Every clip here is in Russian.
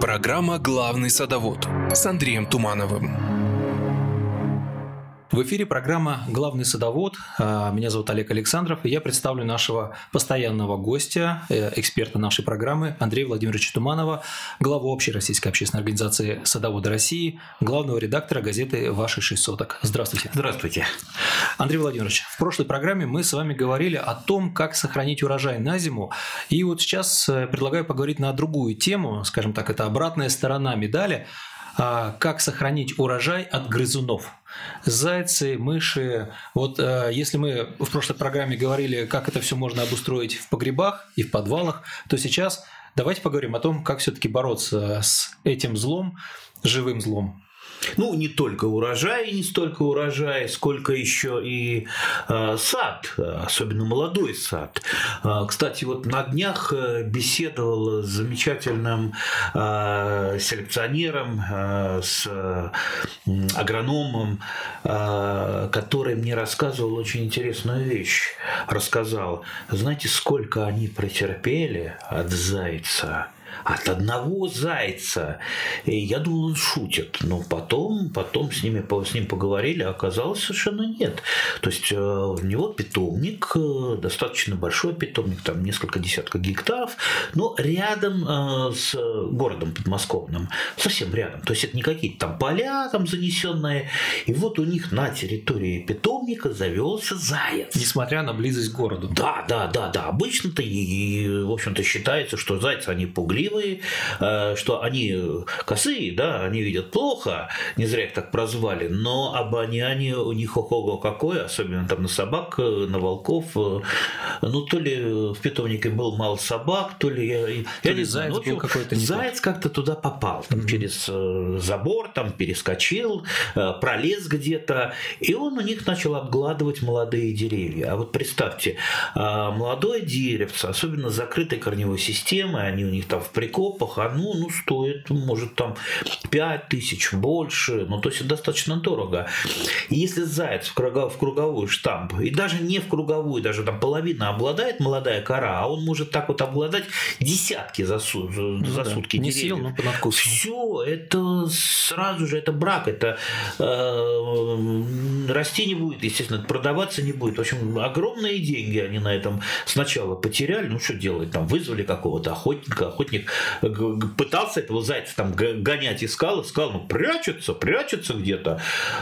Программа «Главный садовод» с Андреем Тумановым. В эфире программа «Главный садовод». А, меня зовут Олег Александров, и я представлю нашего постоянного гостя, э, эксперта нашей программы Андрея Владимировича Туманова, главу общей российской общественной организации «Садоводы России», главного редактора газеты «Ваши шесть соток». Здравствуйте. Здравствуйте. Андрей Владимирович, в прошлой программе мы с вами говорили о том, как сохранить урожай на зиму. И вот сейчас э, предлагаю поговорить на другую тему, скажем так, это обратная сторона медали – как сохранить урожай от грызунов. Зайцы, мыши. Вот э, если мы в прошлой программе говорили, как это все можно обустроить в погребах и в подвалах, то сейчас давайте поговорим о том, как все-таки бороться с этим злом, живым злом. Ну, не только урожай, не столько урожай, сколько еще и э, сад, особенно молодой сад. Э, кстати, вот на днях э, беседовал с замечательным э, селекционером, э, с э, агрономом, э, который мне рассказывал очень интересную вещь. Рассказал, знаете, сколько они претерпели от зайца – от одного зайца. И я думал, он шутит. Но потом, потом с, ними, с ним поговорили, а оказалось совершенно нет. То есть э, у него питомник, э, достаточно большой питомник, там несколько десятков гектаров, но рядом э, с городом подмосковным, совсем рядом. То есть это не какие-то там поля там занесенные. И вот у них на территории питомника завелся заяц. Несмотря на близость к городу. Да, да, да, да. Обычно-то, и, и, в общем-то, считается, что зайцы, они пугливые, ленивые, э, что они косые, да, они видят плохо, не зря их так прозвали, но обоняние у них ого какое, особенно там на собак, на волков. Э, ну, то ли в питомнике был мало собак, то ли я, то я ли не знаю. Заяц, был какой-то заяц как-то туда попал, там, mm-hmm. через э, забор, там перескочил, пролез где-то, и он у них начал обгладывать молодые деревья. А вот представьте, молодое деревце, особенно закрытой корневой системой, они у них там в прикопах, оно ну, стоит, может, там 5 тысяч, больше, ну, то есть это достаточно дорого. И если заяц в, кругов, в круговую штамп, и даже не в круговую, даже там половина обладает молодая кора, а он может так вот обладать десятки за, су, ну, за да. сутки Не съел, но по Все, это сразу же, это брак, это э, расти не будет, естественно, продаваться не будет. В общем, огромные деньги они на этом сначала потеряли, ну, что делать, там, вызвали какого-то охотника, охотник пытался этого зайца там гонять, искал, искал, ну, прячется, прячется где-то.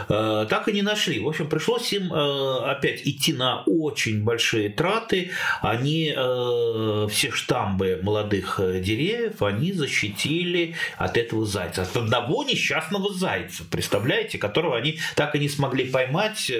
Э, так и не нашли. В общем, пришлось им э, опять идти на очень большие траты. Они э, все штамбы молодых деревьев, они защитили от этого зайца. От одного несчастного зайца, представляете, которого они так и не смогли поймать.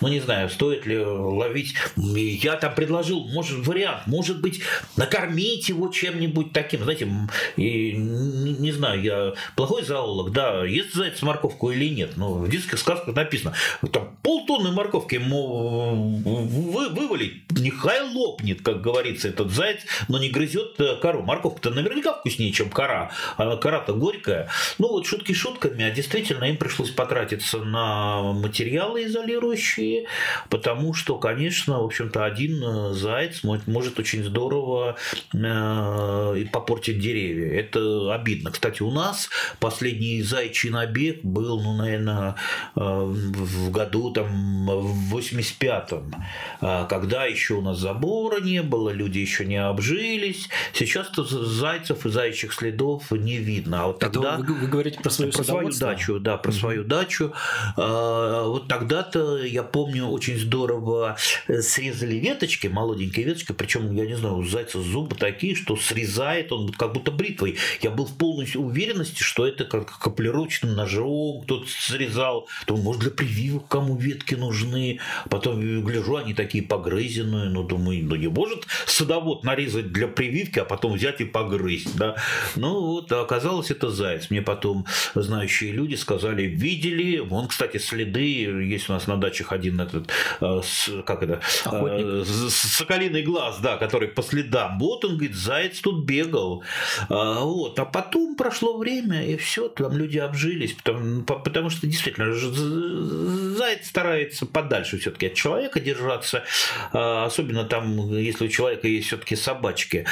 Ну, не знаю, стоит ли ловить. Я там предложил, может, вариант, может быть, накормить его чем-нибудь таким, знаете, этим, и не, не знаю, я плохой зоолог, да, ест заяц морковку или нет, но в детских сказках написано, там полтонны морковки ему вы, вывалить, нехай лопнет, как говорится, этот заяц, но не грызет э, кору. Морковка-то наверняка вкуснее, чем кора, а кора-то горькая. Ну вот шутки шутками, а действительно им пришлось потратиться на материалы изолирующие, потому что, конечно, в общем-то, один э, заяц может очень здорово э, попортить портит деревья. Это обидно. Кстати, у нас последний зайчий набег был, ну, наверное, э, в году там в 85-м, э, когда еще у нас забора не было, люди еще не обжились. Сейчас-то зайцев и зайчих следов не видно. А вот тогда... вы, вы говорите про свою, про свою дачу, да, про mm-hmm. свою дачу. Э, вот тогда-то, я помню, очень здорово срезали веточки, молоденькие веточки, причем, я не знаю, у зайца зубы такие, что срезает он как будто бритвой. Я был в полной уверенности, что это как каплировочным ножом кто-то срезал. То, может, для прививок кому ветки нужны. Потом гляжу, они такие погрызенные. Ну, думаю, ну не может садовод нарезать для прививки, а потом взять и погрызть. Да? Ну, вот, а оказалось, это заяц. Мне потом знающие люди сказали, видели. Вон, кстати, следы. Есть у нас на дачах один этот, э, как это, Охотник. Э, соколиный глаз, да, который по следам. Вот он, говорит, заяц тут бегал. А, вот. А потом прошло время, и все, там люди обжились, потому, потому что действительно заяц старается подальше все-таки от человека держаться, а, особенно там, если у человека есть все-таки собачки.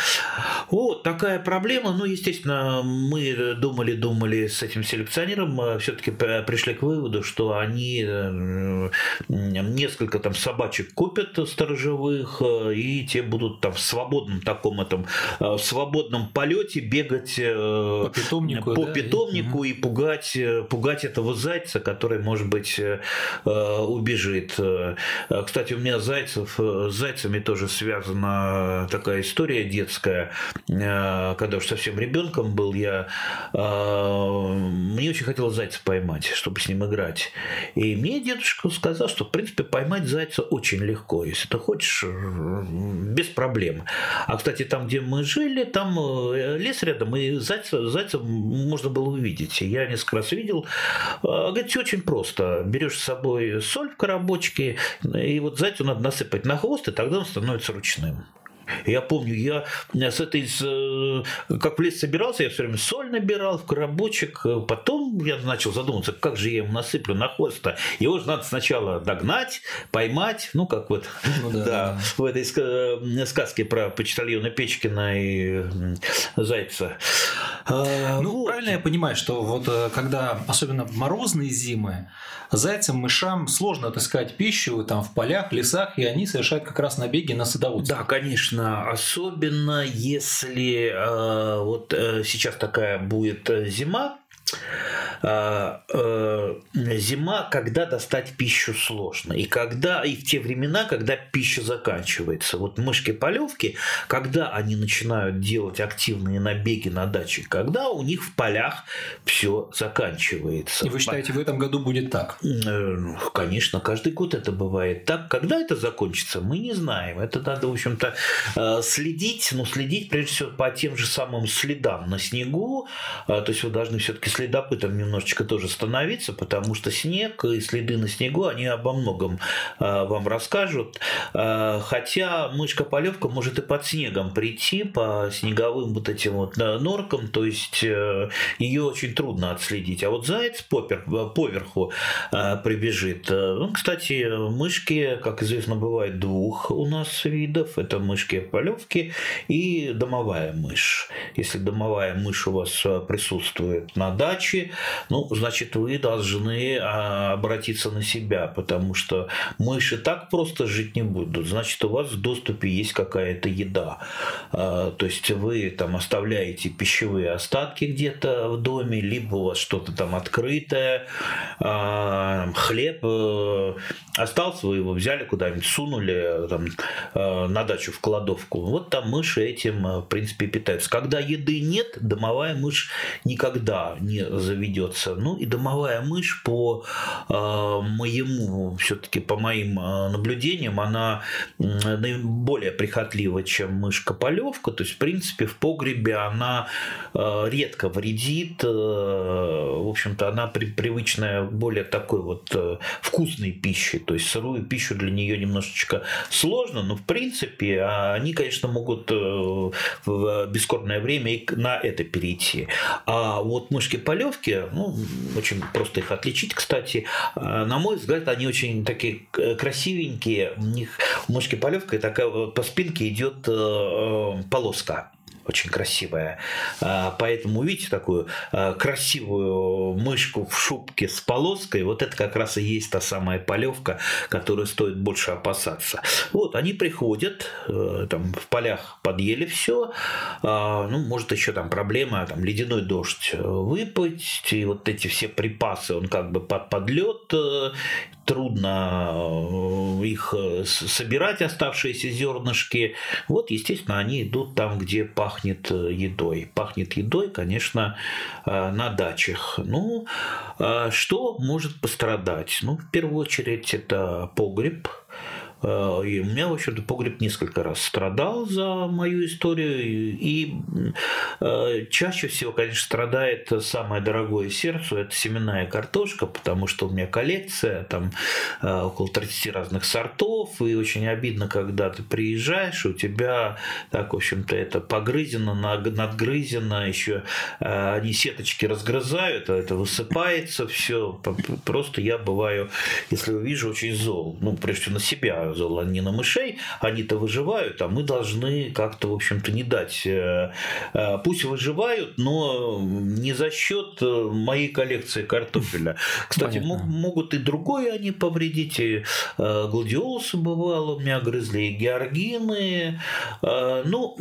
Вот такая проблема. Ну, естественно, мы думали, думали с этим селекционером, а, все-таки пришли к выводу, что они э, несколько там собачек купят сторожевых, э, и те будут там в свободном таком этом, э, в свободном полете бегать по питомнику, по да? питомнику угу. и пугать, пугать этого зайца, который, может быть, убежит. Кстати, у меня зайцев, с зайцами тоже связана такая история детская. Когда уж совсем ребенком был, я мне очень хотелось зайца поймать, чтобы с ним играть. И мне дедушка сказал, что, в принципе, поймать зайца очень легко. Если ты хочешь, без проблем. А, кстати, там, где мы жили, там э, лес рядом, и зайца, зайца можно было увидеть. Я несколько раз видел. Говорит, все очень просто. Берешь с собой соль в коробочке, и вот зайцу надо насыпать на хвост, и тогда он становится ручным. Я помню, я с этой, э, как в лес собирался, я все время соль набирал в коробочек. Потом я начал задумываться, как же я ему насыплю на хвост -то. Его же надо сначала догнать, поймать, ну, как вот ну, да, да, да. в этой э, сказке про почтальона Печкина и Зайца. А, ну, вот. правильно я понимаю, что вот э, когда, особенно морозные зимы, зайцам, мышам сложно отыскать пищу там в полях, лесах, и они совершают как раз набеги на садоводство. Да, конечно. Особенно если э, вот э, сейчас такая будет э, зима, зима, когда достать пищу сложно. И когда и в те времена, когда пища заканчивается. Вот мышки-полевки, когда они начинают делать активные набеги на даче, когда у них в полях все заканчивается. И вы считаете, в этом году будет так? Э, конечно, каждый год это бывает так. Когда это закончится, мы не знаем. Это надо, в общем-то, э, следить, ну, следить прежде всего по тем же самым следам на снегу. То есть вы должны все-таки следопытом немножечко тоже становиться, потому что снег и следы на снегу, они обо многом а, вам расскажут. А, хотя мышка-полевка может и под снегом прийти по снеговым вот этим вот норкам, то есть э, ее очень трудно отследить. А вот заяц попер, поверху а, прибежит. Ну, кстати, мышки, как известно, бывает двух у нас видов. Это мышки-полевки и домовая мышь. Если домовая мышь у вас присутствует на даче, ну, значит, вы должны а, обратиться на себя, потому что мыши так просто жить не будут. Значит, у вас в доступе есть какая-то еда. А, то есть вы там оставляете пищевые остатки где-то в доме, либо у вас что-то там открытое, а, хлеб э, остался, вы его взяли куда-нибудь, сунули там, э, на дачу в кладовку. Вот там мыши этим, э, в принципе, питаются. Когда еды нет, домовая мышь никогда не заведется. Ну и домовая мышь по э, моему, все-таки по моим наблюдениям, она более прихотлива, чем мышка-полевка. То есть, в принципе, в погребе она редко вредит. В общем-то, она привычная более такой вот вкусной пищи то есть сырую пищу для нее немножечко сложно, но в принципе они, конечно, могут э, в бескорбное время и на это перейти. А вот мышки-полевки, ну, очень просто их отличить, кстати, э, на мой взгляд, они очень такие красивенькие. У них мышки-полевка такая по спинке идет э, полоска очень красивая. А, поэтому увидите такую а, красивую мышку в шубке с полоской, вот это как раз и есть та самая полевка, которую стоит больше опасаться. Вот, они приходят, э, там в полях подъели все, а, ну, может, еще там проблема, там ледяной дождь выпасть, и вот эти все припасы, он как бы под, под э, трудно э, их собирать, оставшиеся зернышки. Вот, естественно, они идут там, где пахнет э, едой. Пахнет едой, конечно, на дачах. Ну, что может пострадать? Ну, в первую очередь, это погреб, Э, и у меня, в общем-то, погреб несколько раз страдал за мою историю. И э, чаще всего, конечно, страдает самое дорогое сердцу – это семенная картошка, потому что у меня коллекция, там э, около 30 разных сортов, и очень обидно, когда ты приезжаешь, у тебя так, в общем-то, это погрызено, надгрызено, еще они сеточки разгрызают, а это высыпается все. Просто я бываю, если увижу, очень зол. Ну, прежде всего на себя зол, а не на мышей. Они-то выживают, а мы должны как-то, в общем-то, не дать. Э, э, пусть выживают, но не за счет э, моей коллекции картофеля. Кстати, могут и другое они повредить. И гладиолусы бывало у меня грызли, и георгины. Ну,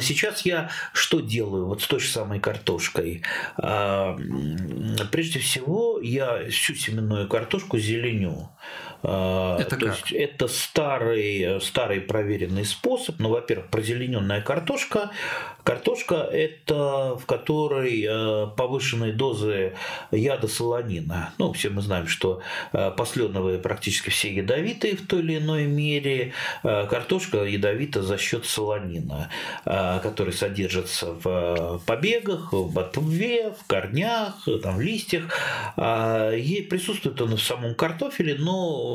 сейчас я что делаю вот с той же самой картошкой? Прежде всего, я всю семенную картошку зеленю. А, это То как? есть это старый, старый проверенный способ. Ну, во-первых, прозелененная картошка. Картошка – это в которой э, повышенные дозы яда солонина. Ну, все мы знаем, что э, посленовые практически все ядовитые в той или иной мере. Э, картошка ядовита за счет солонина, который содержится в побегах, в ботве, в корнях, там, в листьях. Ей присутствует он в самом картофеле, но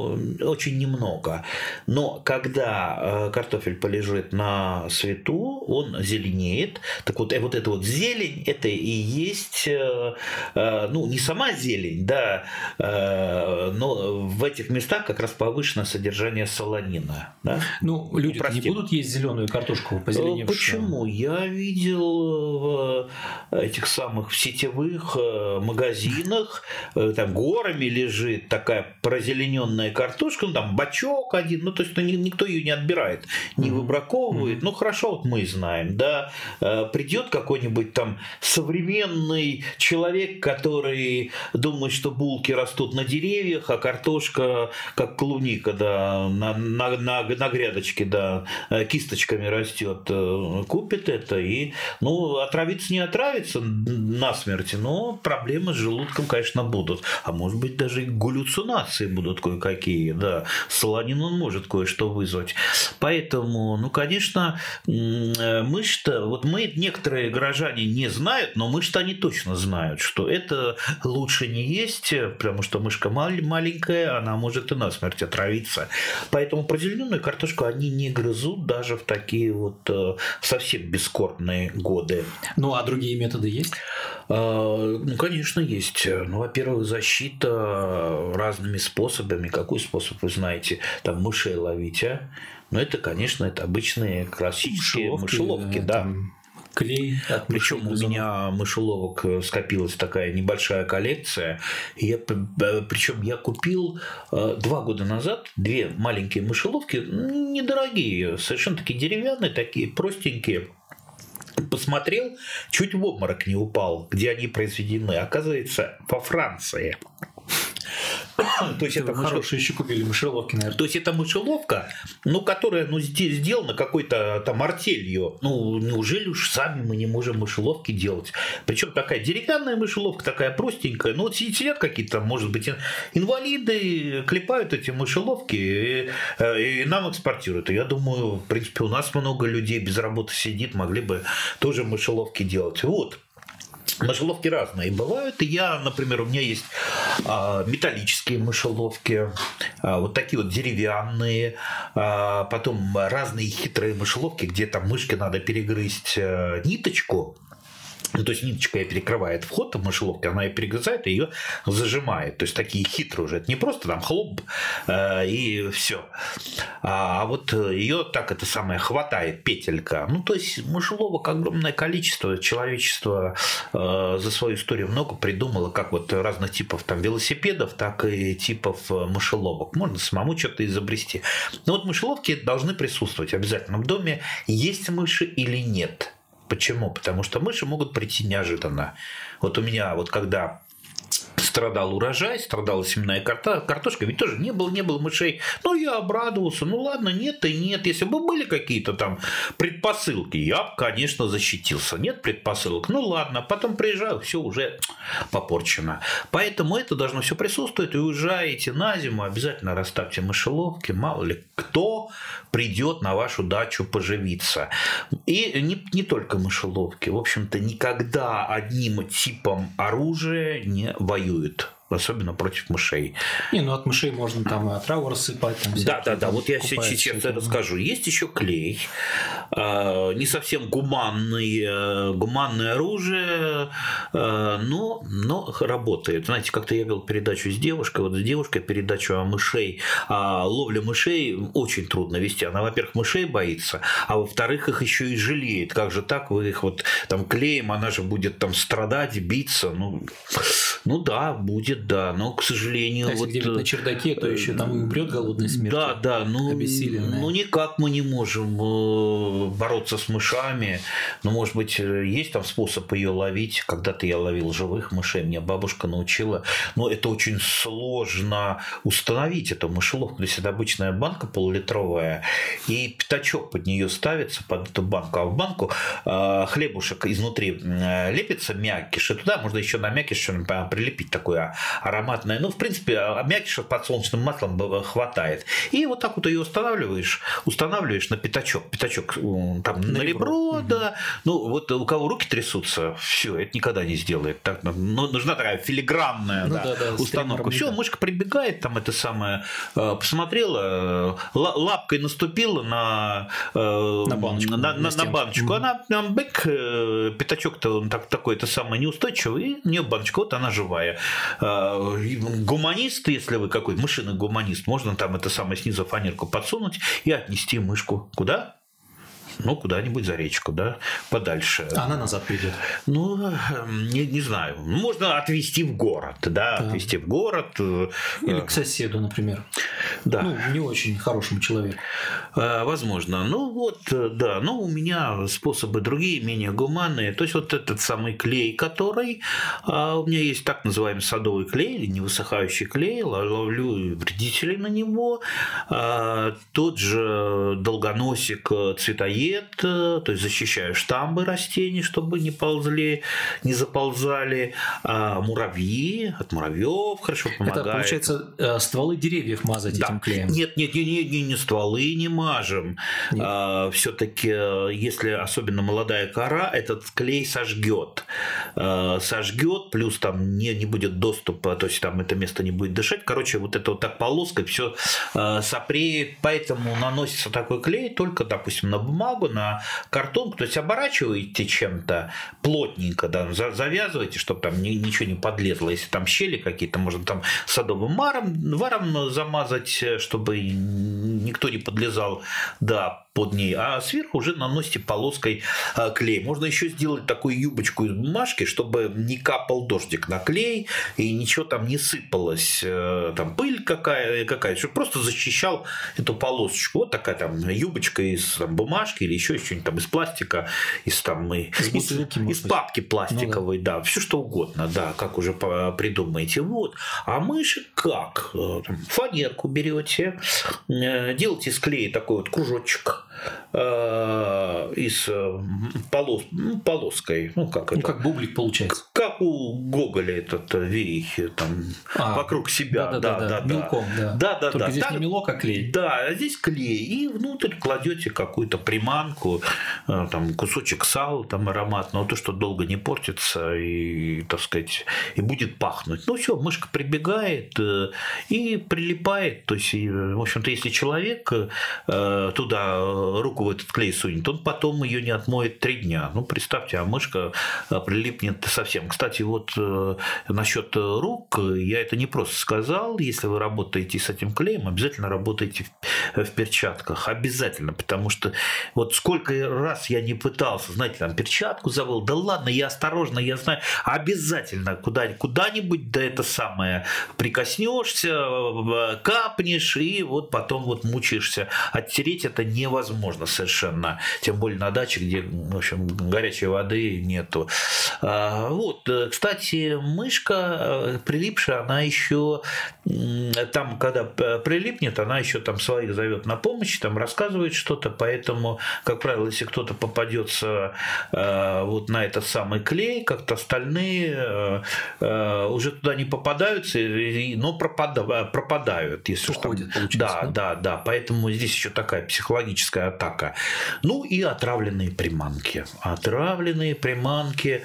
очень немного. Но когда э, картофель полежит на свету, он зеленеет. Так вот, э, вот эта вот зелень, это и есть, э, ну, не сама зелень, да, но в этих местах как раз повышенное содержание солонина. Да? Ну, люди ну, не будут есть зеленую картошку позеленевшую? Почему? Я видел в этих самых сетевых магазинах, там горами лежит такая прозелененная зеленая картошка, ну там бачок один, ну то есть ну, никто ее не отбирает, не выбраковывает. Mm-hmm. Ну хорошо, вот мы знаем, да, э, придет какой-нибудь там современный человек, который думает, что булки растут на деревьях, а картошка как клубника, да, на, на, на, на грядочке, да, э, кисточками растет, э, купит это и, ну, отравиться не отравится насмерти, но проблемы с желудком, конечно, будут. А может быть, даже и галлюцинации будут кое-какие такие, да. Солонин он может кое-что вызвать. Поэтому, ну, конечно, мышь-то, вот мы, некоторые горожане не знают, но мышь-то они точно знают, что это лучше не есть, потому что мышка маленькая, она может и насмерть отравиться. Поэтому прозелененную картошку они не грызут даже в такие вот э, совсем бескорбные годы. Ну, а другие методы есть? А, ну, конечно, есть. Ну, во-первых, защита разными способами. Какой способ вы знаете? Там мышей ловить, а? Но ну, это, конечно, это обычные классические мышеловки, мышеловки да. Там клей. Причем у меня мышеловок э, скопилась такая небольшая коллекция. Я, э, причем я купил э, два года назад две маленькие мышеловки, недорогие, совершенно такие деревянные, такие простенькие посмотрел, чуть в обморок не упал, где они произведены. Оказывается, во Франции. То есть это хорошие еще купили мышеловки, наверное. То есть это мышеловка, ну, которая ну, здесь сделана какой-то там артелью. Ну, неужели уж сами мы не можем мышеловки делать? Причем такая деревянная мышеловка, такая простенькая. Ну, вот сидят какие-то, может быть, инвалиды, клепают эти мышеловки и, э, и нам экспортируют. И я думаю, в принципе, у нас много людей без работы сидит, могли бы тоже мышеловки делать. Вот. Мышеловки разные бывают. И я, например, у меня есть а, металлические мышеловки, а, вот такие вот деревянные, а, потом разные хитрые мышеловки, где там мышке надо перегрызть э, ниточку, ну, то есть ниточка ее перекрывает вход в мышеловке, она ее перегрызает и ее зажимает. То есть такие хитрые уже. Это не просто там хлоп э, и все. А, а вот ее так это самое хватает петелька. Ну, то есть мышеловок огромное количество. Человечество э, за свою историю много придумало, как вот разных типов там велосипедов, так и типов э, мышеловок. Можно самому что-то изобрести. Но вот мышеловки должны присутствовать обязательно в доме. Есть мыши или нет. Почему? Потому что мыши могут прийти неожиданно. Вот у меня, вот когда страдал урожай, страдала семенная картошка, ведь тоже не было, не было мышей. Но я обрадовался, ну ладно, нет и нет. Если бы были какие-то там предпосылки, я бы, конечно, защитился. Нет предпосылок, ну ладно, потом приезжаю, все уже попорчено. Поэтому это должно все присутствовать. И уезжаете на зиму, обязательно расставьте мышеловки, мало ли кто придет на вашу дачу поживиться. И не, не только мышеловки. В общем-то, никогда одним типом оружия не воюют особенно против мышей. Не, ну от мышей можно там отраву рассыпать. Там да, да, да. Вот я сейчас это расскажу. Есть еще клей, а, не совсем гуманный, э, гуманное оружие, э, но, но работает. Знаете, как-то я вел передачу с девушкой, вот с девушкой передачу о мышей, о ловле мышей очень трудно вести. Она, во-первых, мышей боится, а во-вторых, их еще и жалеет. Как же так, вы их вот там клеем, она же будет там страдать, биться. Ну, ну да, будет да, но, к сожалению... А если вот, где-нибудь на чердаке, то еще там умрет голодной смертью. Да, да, ну, ну никак мы не можем э, бороться с мышами. Ну, может быть, э, есть там способ ее ловить. Когда-то я ловил живых мышей, меня бабушка научила. Но это очень сложно установить, эту мышеловку. То есть, это обычная банка полулитровая, и пятачок под нее ставится, под эту банку. А в банку э, хлебушек изнутри лепится мякиш, и туда можно еще на мякиш прилепить такое ароматная. Ну, в принципе, а, мякиша подсолнечным маслом хватает. И вот так вот ее устанавливаешь, устанавливаешь на пятачок. Пятачок там на, на ребро, ребро, да. Ну, вот у кого руки трясутся, все, это никогда не сделает. Так, ну, нужна такая филигранная ну, да, да, да, установка. Все, мышка прибегает, там это самое, э, посмотрела, лапкой наступила на, э, на баночку. На, на, на баночку. Она там бэк, э, пятачок-то он так, такой-то самый неустойчивый, и у нее баночка, вот она живая гуманист, если вы какой мышиный гуманист, можно там это самое снизу фанерку подсунуть и отнести мышку. Куда? Ну, куда-нибудь за речку, да, подальше. А она назад придет? Ну, эм, не, не знаю. Можно отвезти в город, да, да. отвезти в город. Э, Или к соседу, например. Да. Ну, не очень хорошему человеку. Э, возможно. Ну, вот, э, да. Ну, у меня способы другие, менее гуманные. То есть, вот этот самый клей, который... А, у меня есть так называемый садовый клей или невысыхающий клей. Ловлю вредителей на него. А, тот же долгоносик цветоед цвет, то есть защищаю штамбы растений, чтобы не ползли, не заползали. А муравьи, от муравьев хорошо помогает. Это, получается, э, стволы деревьев мазать да. этим клеем? Нет, нет, нет, нет, не, не стволы не мажем. А, Все-таки, если особенно молодая кора, этот клей сожгет. А, сожгет, плюс там не, не будет доступа, то есть там это место не будет дышать. Короче, вот это вот так полоской все а, сопреет, поэтому наносится такой клей только, допустим, на бумагу, бумагу, на картонку, то есть оборачиваете чем-то плотненько, да, завязываете, чтобы там ничего не подлезло. Если там щели какие-то, можно там садовым маром, варом замазать, чтобы никто не подлезал, да, под ней, а сверху уже наносите полоской а, клей. Можно еще сделать такую юбочку из бумажки, чтобы не капал дождик на клей и ничего там не сыпалось, э, там пыль какая, какая чтобы просто защищал эту полосочку. Вот такая там юбочка из там, бумажки или еще что-нибудь там из пластика, из там из, из, из папки пластиковой, ну, да. да, все что угодно, да, как уже придумаете. Вот. А мыши как? Э, фанерку берете, э, делаете из клея такой вот кружочек, э, из э, полос, ну, полоской. Ну, как, ну, это? как бублик получается. Как у Гоголя этот э, верихи там а, вокруг себя. Да, да, да. да, да. Мелком, да. Да, да, Только да. здесь так, не мелок, а клей. Да, а здесь клей. И внутрь кладете какую-то приманку, там кусочек сала там ароматного, то, что долго не портится и, так сказать, и будет пахнуть. Ну все, мышка прибегает и прилипает. То есть, в общем-то, если человек туда руку в этот клей сунет, он потом ее не отмоет три дня. Ну, представьте, а мышка прилипнет совсем. Кстати, вот э, насчет рук, я это не просто сказал. Если вы работаете с этим клеем, обязательно работайте в, перчатках. Обязательно, потому что вот сколько раз я не пытался, знаете, там перчатку завел, да ладно, я осторожно, я знаю, обязательно куда, куда-нибудь, да это самое, прикоснешься, капнешь, и вот потом вот мучаешься. Оттереть это невозможно невозможно совершенно. Тем более на даче, где, в общем, горячей воды нету. А, вот, э, кстати, мышка э, прилипшая, она еще там, когда прилипнет, она еще там своих зовет на помощь, там рассказывает что-то, поэтому, как правило, если кто-то попадется э, вот на этот самый клей, как-то остальные уже туда не попадаются, но пропадают, если Уходит, там, да, да, да, да, поэтому здесь еще такая психологическая атака. Ну и отравленные приманки. Отравленные приманки.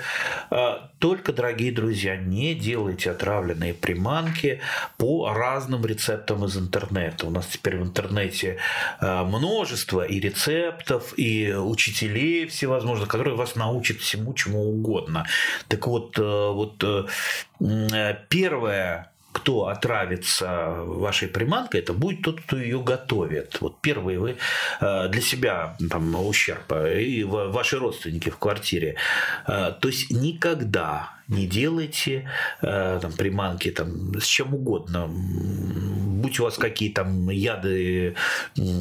А, только, дорогие друзья, не делайте отравленные приманки по разным рецептам из интернета. У нас теперь в интернете а, множество и рецептов, и учителей всевозможных, которые вас научат всему, чему угодно. Так вот, э, вот э, первое кто отравится вашей приманкой, это будет тот, кто ее готовит. Вот первые вы э, для себя там, ущерб и ваши родственники в квартире. Э, то есть никогда не делайте э, там, приманки там, с чем угодно. Будь у вас какие там яды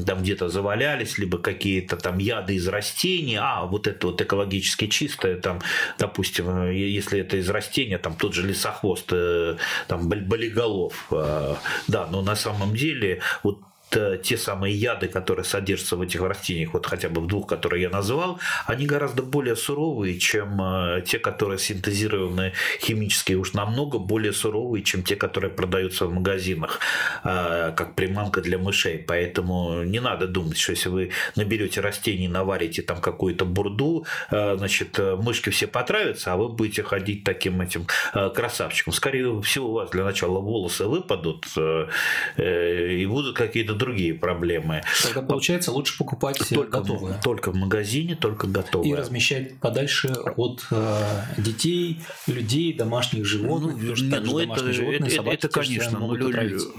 там где-то завалялись, либо какие-то там яды из растений, а вот это вот экологически чистое, там, допустим, если это из растения, там тот же лесохвост, э, там болиголов, э, да, но на самом деле вот Э, те самые яды, которые содержатся в этих растениях, вот хотя бы в двух, которые я назвал, они гораздо более суровые, чем э, те, которые синтезированы химически, уж намного более суровые, чем те, которые продаются в магазинах, э, как приманка для мышей. Поэтому не надо думать, что если вы наберете растений, наварите там какую-то бурду, значит, мышки все потравятся, а вы будете ходить таким этим красавчиком. Скорее всего, у вас для начала волосы выпадут и будут какие-то другие проблемы. Тогда получается лучше покупать только, готовые. Только в магазине, только готовые. И размещать подальше от э, детей, людей, домашних животных. Ну, не, ну это, животные, это, это, конечно, ну,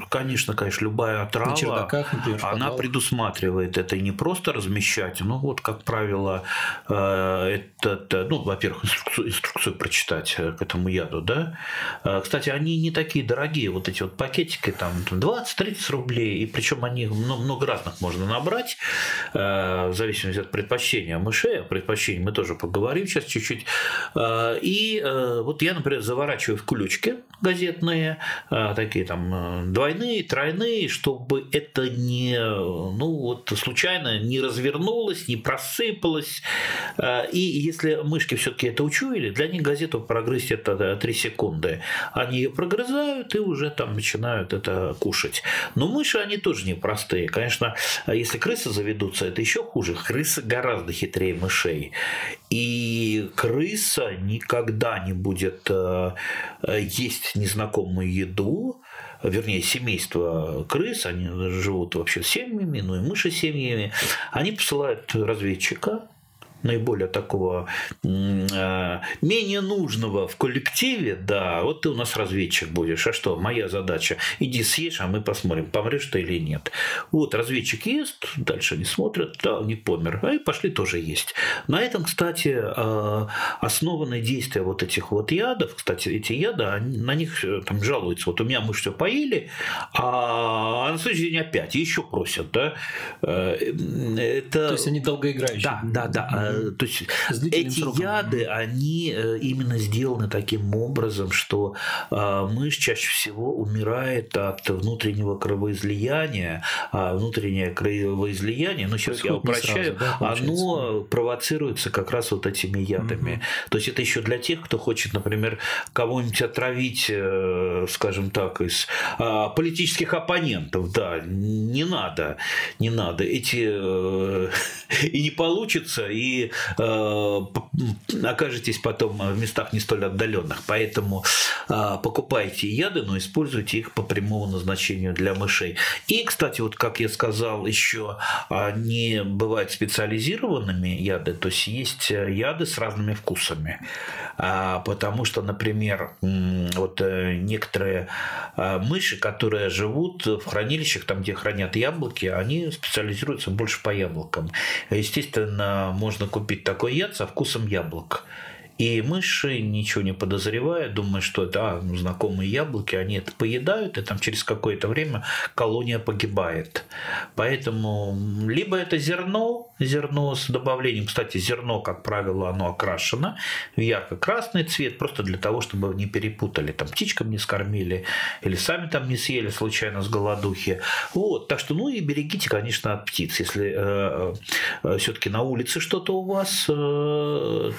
конечно, конечно, любая отрава, На чердаках, например, она предусматривает это не просто размещать, ну вот, как правило, э, это, ну, во-первых, инструкцию, инструкцию прочитать к этому яду, да. Э, кстати, они не такие дорогие, вот эти вот пакетики, там 20-30 рублей, и причем они много разных можно набрать, э, в зависимости от предпочтения мышей. О предпочтении мы тоже поговорим сейчас чуть-чуть. Э, и э, вот я, например, заворачиваю в ключики газетные, такие там двойные, тройные, чтобы это не, ну вот случайно не развернулось, не просыпалось. И если мышки все-таки это учуяли, для них газету прогрызть это 3 секунды. Они ее прогрызают и уже там начинают это кушать. Но мыши, они тоже не непростые. Конечно, если крысы заведутся, это еще хуже. Крысы гораздо хитрее мышей. И крыса никогда не будет э, есть незнакомую еду, вернее, семейство крыс, они живут вообще семьями, ну и мыши семьями, они посылают разведчика, наиболее такого э, менее нужного в коллективе, да, вот ты у нас разведчик будешь, а что, моя задача, иди съешь, а мы посмотрим, помрешь ты или нет. Вот разведчик ест, дальше они смотрят, да, не помер, а и пошли тоже есть. На этом, кстати, э, основаны действия вот этих вот ядов, кстати, эти яды, на них э, там жалуются, вот у меня мы все поели, а на следующий день опять, еще просят, да. Это... То есть они долгоиграющие. Да, да, да. Э, то есть эти сроком. яды, они э, именно сделаны таким образом, что э, мышь чаще всего умирает от внутреннего кровоизлияния, а внутреннее кровоизлияние, ну сейчас Происходит я упрощаю, сразу, да, оно провоцируется как раз вот этими ядами. Угу. То есть это еще для тех, кто хочет, например, кого-нибудь отравить, скажем так, из политических оппонентов, да, не надо, не надо. Эти и не получится, и э, окажетесь потом в местах не столь отдаленных. Поэтому э, покупайте яды, но используйте их по прямому назначению для мышей. И, кстати, вот как я сказал, еще они бывают специализированными яды, то есть есть яды с разными вкусами. А, потому что, например, вот э, некоторые мыши, которые живут в хранилищах, там, где хранят яблоки, они специализируются больше по яблокам. Естественно, можно купить такой яд со вкусом яблок. И мыши, ничего не подозревая, думая, что это а, ну, знакомые яблоки, они это поедают, и там через какое-то время колония погибает. Поэтому либо это зерно, зерно с добавлением, кстати, зерно, как правило, оно окрашено в ярко-красный цвет, просто для того, чтобы не перепутали, там птичкам не скормили, или сами там не съели случайно с голодухи. Вот, так что, ну и берегите, конечно, от птиц. Если э, э, все-таки на улице что-то у вас, э,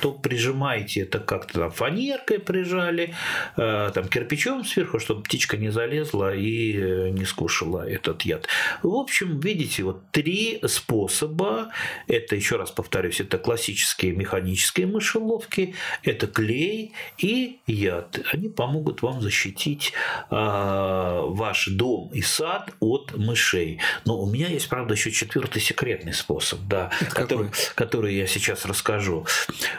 то прижимайте это как-то там фанеркой прижали, э, там кирпичом сверху, чтобы птичка не залезла и э, не скушала этот яд. В общем, видите, вот три способа. Это, еще раз повторюсь, это классические механические мышеловки, это клей и яд. Они помогут вам защитить э, ваш дом и сад от мышей. Но у меня есть, правда, еще четвертый секретный способ, да, который, который я сейчас расскажу.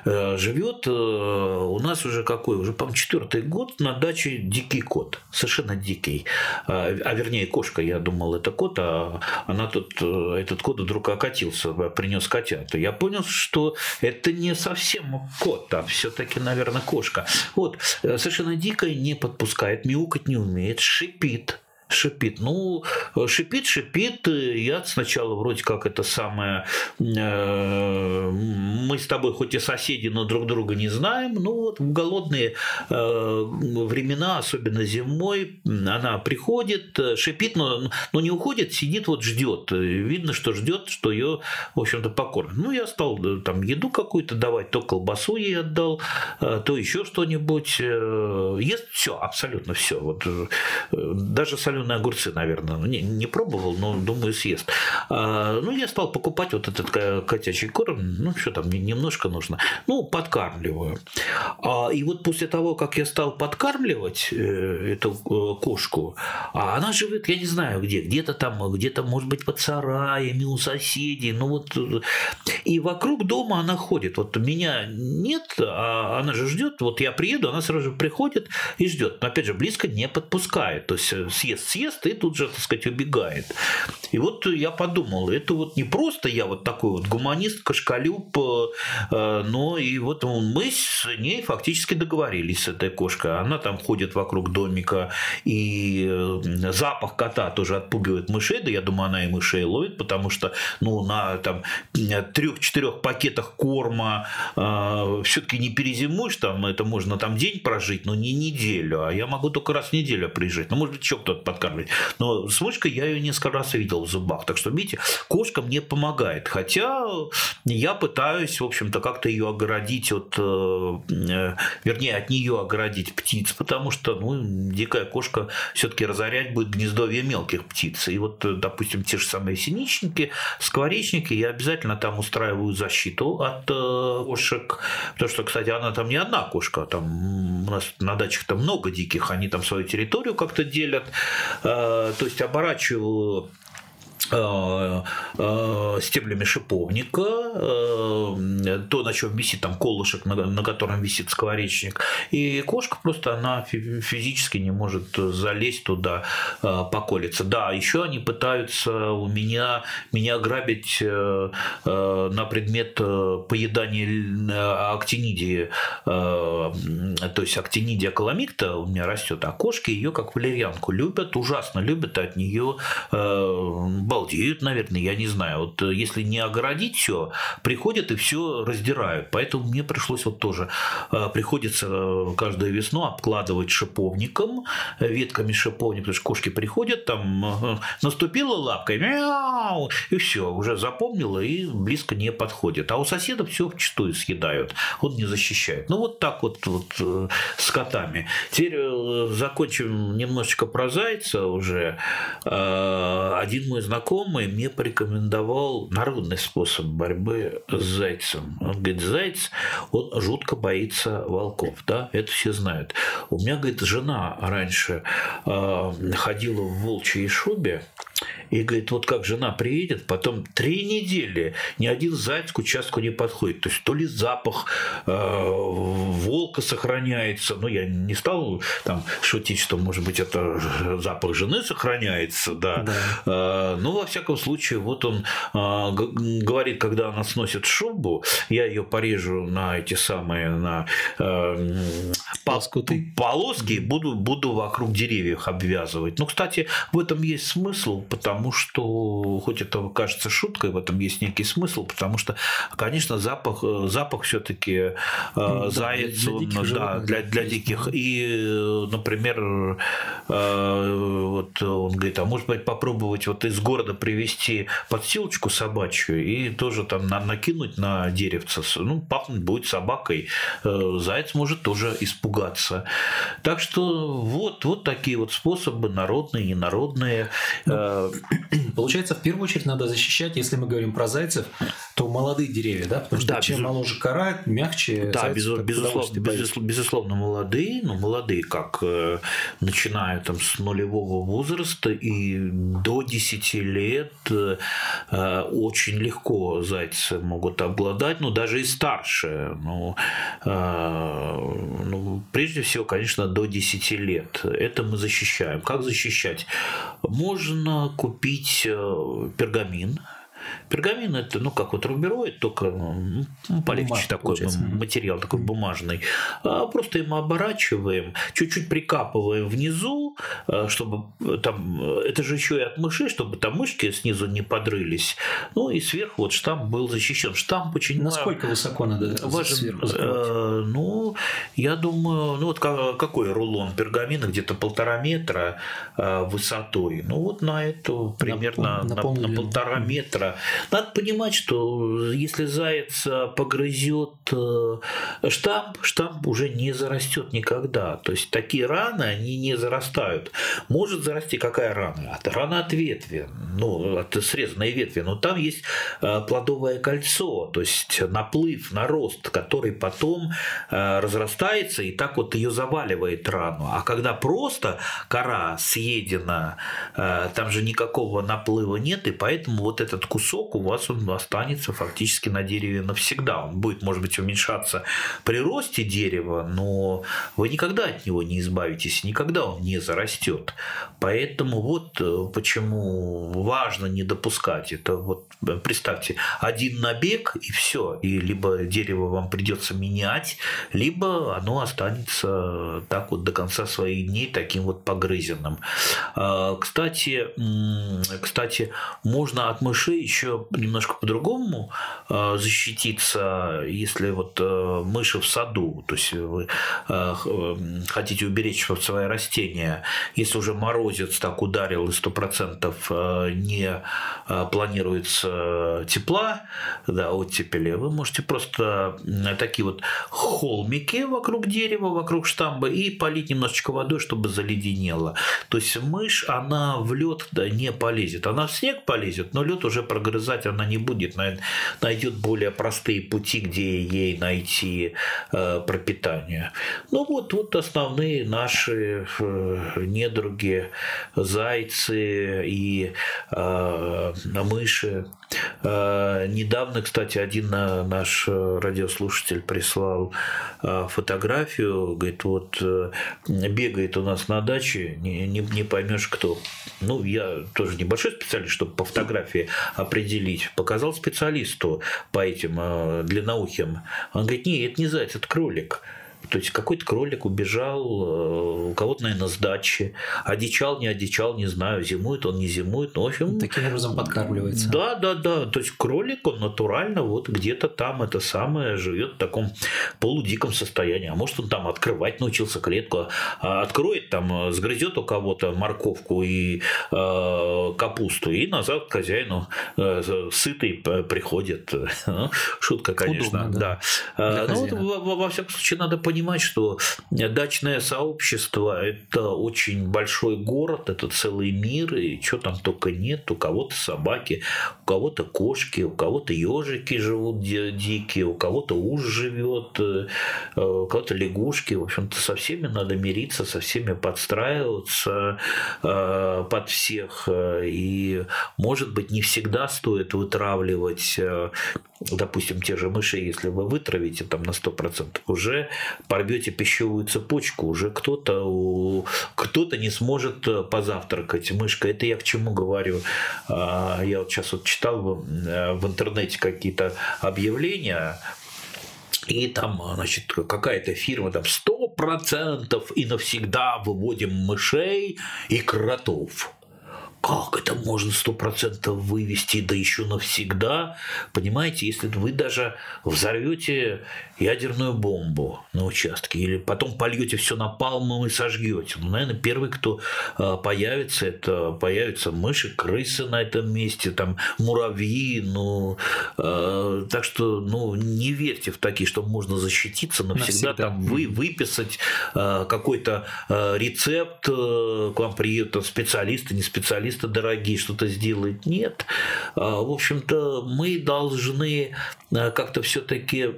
Живет у нас уже какой? Уже, по-моему, четвертый год на даче дикий кот. Совершенно дикий. А, а вернее, кошка, я думал, это кот, а она тут, э, этот кот вдруг окатился, принес котят. Я понял, что это не совсем кот, а все-таки, наверное, кошка. Вот, совершенно дикая, не подпускает, мяукать не умеет, шипит шипит. Ну, шипит, шипит. Я сначала вроде как это самое... Э, мы с тобой хоть и соседи, но друг друга не знаем. Ну, вот в голодные э, времена, особенно зимой, она приходит, шипит, но, но не уходит, сидит, вот ждет. Видно, что ждет, что ее, в общем-то, покормят. Ну, я стал э, там еду какую-то давать, то колбасу ей отдал, то еще что-нибудь. Ест все, абсолютно все. Вот даже соленые соленые огурцы, наверное. Ну, не, не пробовал, но думаю, съест. А, ну, я стал покупать вот этот котячий корм. Ну, что там, немножко нужно. Ну, подкармливаю. А, и вот после того, как я стал подкармливать э, эту э, кошку, а она живет, я не знаю где, где-то там, где-то, может быть, под сараями у соседей. Ну, вот. И вокруг дома она ходит. Вот меня нет, а она же ждет. Вот я приеду, она сразу же приходит и ждет. Но, опять же, близко не подпускает. То есть э, съест съест и тут же, так сказать, убегает. И вот я подумал, это вот не просто я вот такой вот гуманист, кашкалюб, э, но и вот мы с ней фактически договорились с этой кошкой. Она там ходит вокруг домика, и э, запах кота тоже отпугивает мышей, да я думаю, она и мышей ловит, потому что ну, на там трех-четырех пакетах корма э, все-таки не перезимуешь, там это можно там день прожить, но не неделю, а я могу только раз в неделю приезжать. Ну, может быть, еще кто-то подкармливать. Но с мышкой я ее несколько раз видел в зубах. Так что, видите, кошка мне помогает. Хотя я пытаюсь, в общем-то, как-то ее оградить от, э, э, вернее, от нее оградить птиц, потому что, ну, дикая кошка все-таки разорять будет гнездовье мелких птиц. И вот, допустим, те же самые синичники, скворечники, я обязательно там устраиваю защиту от э, кошек, потому что, кстати, она там не одна кошка, там у нас на дачах там много диких, они там свою территорию как-то делят, Э, то есть оборачиваю Э, э, стеблями шиповника, э, то, на чем висит там колышек, на котором висит скворечник. И кошка просто она физически не может залезть туда, поколиться. Да, еще они пытаются у меня, меня грабить на предмет поедания актинидии. То есть актинидия каламикта у меня растет, а кошки ее как валерьянку любят, ужасно любят, от нее балдеют, наверное, я не знаю. Вот э, если не огородить все, приходят и все раздирают. Поэтому мне пришлось вот тоже э, приходится э, каждую весну обкладывать шиповником, ветками шиповника, потому что кошки приходят, там наступила лапкой, мяу, и все, уже запомнила и близко не подходит. А у соседа все вчистую съедают, он не защищает. Ну вот так вот, вот с котами. Теперь закончим немножечко про зайца уже. Один мой знакомый знакомый мне порекомендовал народный способ борьбы с зайцем. Он говорит, заяц, он жутко боится волков, да, это все знают. У меня, говорит, жена раньше э, ходила в волчьей шубе, И говорит, вот как жена приедет, потом три недели ни один заяц к участку не подходит. То есть то ли запах э, волка сохраняется, ну я не стал там шутить, что может быть это запах жены сохраняется, да. да. Э, ну во всяком случае, вот он э, говорит, когда она сносит шубу, я ее порежу на эти самые на э, полоски, полоски буду буду вокруг деревьев обвязывать. Ну, кстати, в этом есть смысл, потому что, хоть это кажется шуткой, в этом есть некий смысл, потому что, конечно, запах, запах все-таки э, да, заяц, для, для диких, он, да, для, для диких. И, например, э, вот он говорит, а может быть попробовать вот из города привезти подстилочку собачью и тоже там накинуть на деревце, ну, пахнуть будет собакой, э, заяц может тоже испугаться. Так что вот, вот такие вот способы народные, ненародные. Ну, э, получается, в первую очередь надо защищать, если мы говорим про зайцев, то молодые деревья, да? Потому что да, чем безу... моложе кора, мягче. Да, без, безусловно, безусловно, безусловно, молодые, но молодые как э, начиная там с нулевого возраста и до 10 лет э, очень легко зайцы могут обладать, ну даже и старше. Ну, ну, прежде всего, конечно, до 10 лет. Это мы защищаем. Как защищать? Можно купить э, пергамин, Пергамин это, ну, как вот рубероид, только ну, полегче Бумаг, такой получается. материал, такой бумажный. А просто им оборачиваем, чуть-чуть прикапываем внизу, а, чтобы там, это же еще и от мыши, чтобы там мышки снизу не подрылись. Ну и сверху вот штамп был защищен. Штамп очень... Насколько высоко надо Ваш, сверху э, Ну, я думаю, ну вот какой рулон пергамина, где-то полтора метра э, высотой. Ну вот на эту примерно на, на, на полтора метра надо понимать, что если заяц э, погрызет э, штамп, штамп уже не зарастет никогда. То есть такие раны, они не зарастают. Может зарасти какая рана? Рана от ветви, ну, от срезанной ветви. Но там есть э, плодовое кольцо, то есть наплыв, нарост, который потом разрастается и так вот ее заваливает рану. А когда просто кора съедена, там же никакого наплыва нет, и поэтому вот этот кусок кусок у вас он останется фактически на дереве навсегда. Он будет, может быть, уменьшаться при росте дерева, но вы никогда от него не избавитесь, никогда он не зарастет. Поэтому вот э, почему важно не допускать это. Вот э, представьте, один набег и все, и либо дерево вам придется менять, либо оно останется так вот до конца своих дней таким вот погрызенным. А, кстати, кстати, можно от мышей еще немножко по-другому а, защититься, если вот э, мыши в саду, то есть вы э, хотите уберечь свои растения, если уже морозец так ударил и сто процентов э, не планируется тепла, да, оттепели, вы можете просто такие вот холмики вокруг дерева, вокруг штамба и полить немножечко водой, чтобы заледенело. То есть мышь, она в лед да, не полезет. Она в снег полезет, но лед уже прогрызать она не будет, найдет более простые пути, где ей найти э, пропитание. Ну вот, вот основные наши э, недруги, зайцы и э, мыши. Недавно, кстати, один наш радиослушатель прислал фотографию, говорит, вот бегает у нас на даче, не, не, не поймешь кто. Ну, я тоже небольшой специалист, чтобы по фотографии определить. Показал специалисту по этим э, длинноухим. Он говорит, нет, это не заяц, это кролик. То есть какой-то кролик убежал, э, у кого-то, наверное, с дачи. Одичал, не одичал, не знаю, зимует он, не зимует. Ну, в общем, Таким образом подкармливается. Да, да, да. То есть кролик, он натурально вот где-то там это самое живет в таком полудиком состоянии. А может, он там открывать научился клетку, а откроет там, сгрызет у кого-то морковку и э, капусту, и назад к хозяину э, сытый приходит. Шутка, конечно. Удобно, да. да. Ну, вот, во, во всяком случае, надо понимать, понимать, что дачное сообщество – это очень большой город, это целый мир, и что там только нет. У кого-то собаки, у кого-то кошки, у кого-то ежики живут дикие, у кого-то уж живет, э, у кого-то лягушки. В общем-то, со всеми надо мириться, со всеми подстраиваться э, под всех. И, может быть, не всегда стоит вытравливать допустим, те же мыши, если вы вытравите там на 100%, уже порвете пищевую цепочку, уже кто-то кто не сможет э, позавтракать. Мышка, это я к чему говорю? А, я вот сейчас вот читал в, в интернете какие-то объявления, и там, значит, какая-то фирма там 100% и навсегда выводим мышей и кротов как это можно сто процентов вывести, да еще навсегда? Понимаете, если вы даже взорвете ядерную бомбу на участке или потом польете все напалмом и сожгете, ну, наверное, первый, кто а, появится, это появятся мыши, крысы на этом месте, там муравьи, ну, э, так что, ну, не верьте в такие, что можно защититься навсегда, навсегда. там вы выписать э, какой-то э, рецепт, э, к вам приедут специалисты, не специалисты, специалисты дорогие что-то сделать. Нет. А, в общем-то, мы должны а, как-то все-таки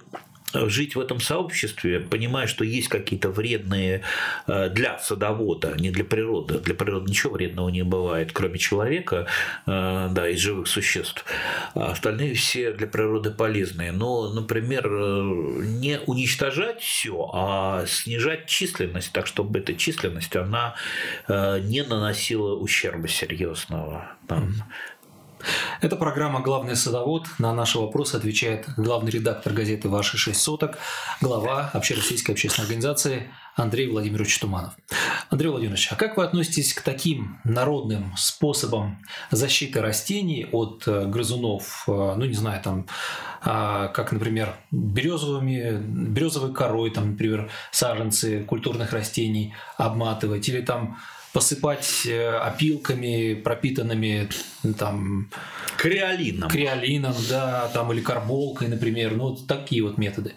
жить в этом сообществе, понимая, что есть какие-то вредные а, для садовода, не для природы. Для природы ничего вредного не бывает, кроме человека, да, и живых существ. А остальные все для природы полезные. Но, например, не уничтожать все, а снижать численность, так чтобы эта численность, она не наносила ущерба серьезного. Там, это программа «Главный садовод». На наши вопросы отвечает главный редактор газеты «Ваши шесть соток», глава Общероссийской общественной организации Андрей Владимирович Туманов. Андрей Владимирович, а как вы относитесь к таким народным способам защиты растений от э, грызунов, э, ну, не знаю, там, а, как, например, березовыми, березовой корой, там, например, саженцы культурных растений обматывать, или там посыпать э, опилками, пропитанными там... Креолином. Креолином, да, там или карболкой, например. Ну, вот такие вот методы.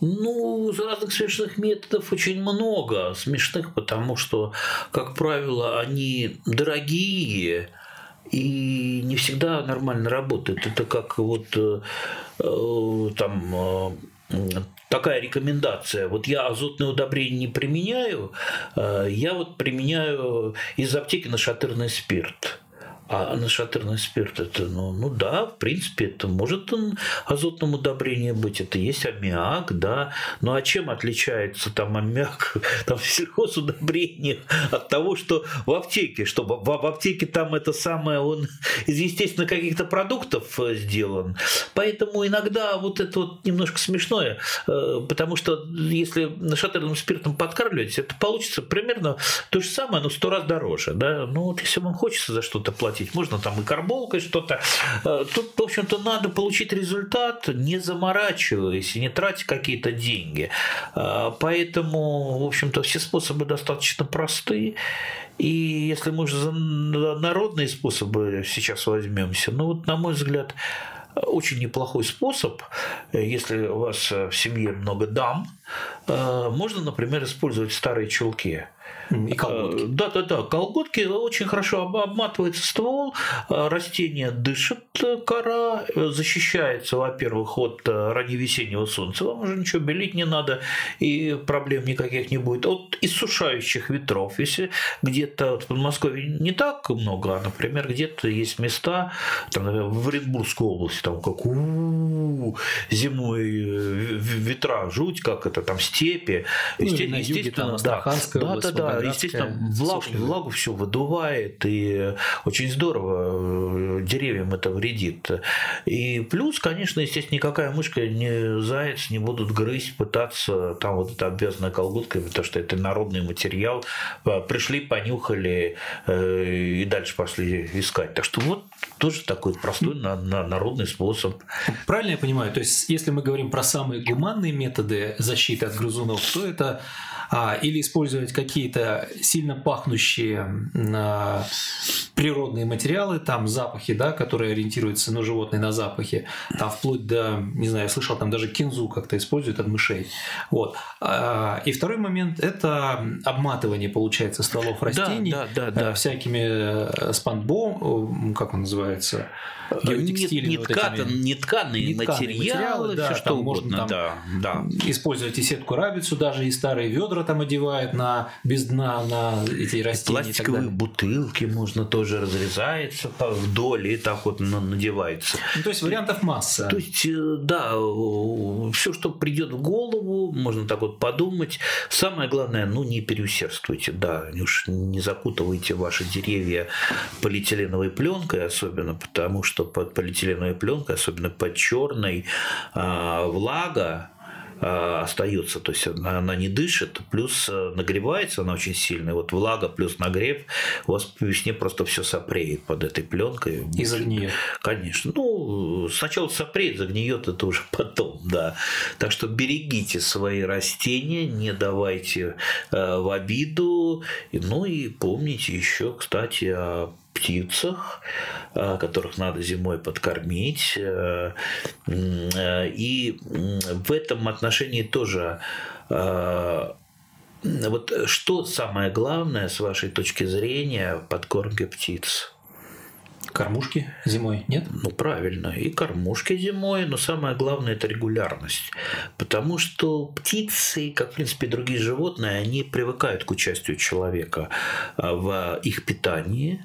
Ну, разных смешных методов очень много. Смешных, потому что, как правило, они дорогие, и не всегда нормально работают. Это как вот э, э там э, такая рекомендация. Вот я азотные удобрения не применяю, э, я вот применяю из аптеки нашатырный спирт. А нашатырный спирт это, ну, ну да, в принципе, это может он азотным удобрением быть, это есть аммиак, да. Ну а чем отличается там аммиак там, в сельхозудобрениях от того, что в аптеке, что в, в аптеке там это самое, он из, естественно, каких-то продуктов э, сделан. Поэтому иногда вот это вот немножко смешное, э, потому что если нашатырным спиртом подкармливать, это получится примерно то же самое, но сто раз дороже, да. Ну вот если вам хочется за что-то платить, платить, можно там и карболкой что-то. Э, тут, в общем-то, надо получить результат, не заморачиваясь и не тратя какие-то деньги. Э, поэтому, в общем-то, все способы достаточно простые. И если мы уже за народные способы сейчас возьмемся, ну вот, на мой взгляд, очень неплохой способ, если у вас в семье много дам, э, можно, например, использовать старые чулки. И колготки. Да, да, да. Колготки очень хорошо обматывается ствол, э, растение дышит, э, кора, э, защищается, во-первых, от ранневесеннего солнца. Вам уже ничего белить не надо, и проблем никаких не будет. От иссушающих ветров. Если где-то в Подмосковье не так много, а, например, где-то есть места, там, например, в Оренбургской области, там как у зимой ветра, жуть, как это, там степи. Ну, естественно, юге, там, да, да, да, да, естественно, влагу, влагу все выдувает, и очень здорово э, деревьям это вредит. И плюс, конечно, естественно, никакая мышка, ни заяц не будут грызть, пытаться, там вот это обвязанная колготкой, потому что это народный материал, э, пришли, понюхали э, и дальше пошли искать. Так что вот тоже такой простой народный способ. Правильно я понимаю? То есть, если мы говорим про самые гуманные методы защиты от грызунов, то это или использовать какие-то сильно пахнущие а, природные материалы, там запахи, да, которые ориентируются на животные на запахи, там вплоть до, не знаю, я слышал, там даже кинзу как-то используют от мышей. Вот. А, и второй момент – это обматывание, получается, стволов растений да, да, да, да. всякими спанбом, как он называется. Не, ткан, не тканые не материалы, материалы да, все что угодно. Можно, да, да. Использовать и сетку рабицу даже, и старые ведра там одевают на, без дна на эти растения. Пластиковые бутылки можно тоже разрезается вдоль и так вот надевается. Ну, то есть вариантов масса. То есть, э, да, все, что придет в голову, можно так вот подумать. Самое главное, ну, не переусердствуйте, да, уж не закутывайте ваши деревья полиэтиленовой пленкой, особенно потому, что под полиэтиленовой пленкой, особенно под черной, а, влага а, остается, то есть она, она не дышит, плюс э, нагревается она очень сильно, и вот влага плюс нагрев, у вас по весне просто все сопреет под этой пленкой. И загниет. Конечно. Ну, сначала сопреет, загниет это уже потом, да. Так что берегите свои растения, не давайте э, в обиду, ну и помните еще, кстати, о птицах, э, которых надо зимой подкормить. Э, э, и в этом отношении тоже вот что самое главное с вашей точки зрения в подкормке птиц? Кормушки зимой, нет? Ну, правильно. И кормушки зимой, но самое главное – это регулярность. Потому что птицы, как, в принципе, другие животные, они привыкают к участию человека в их питании.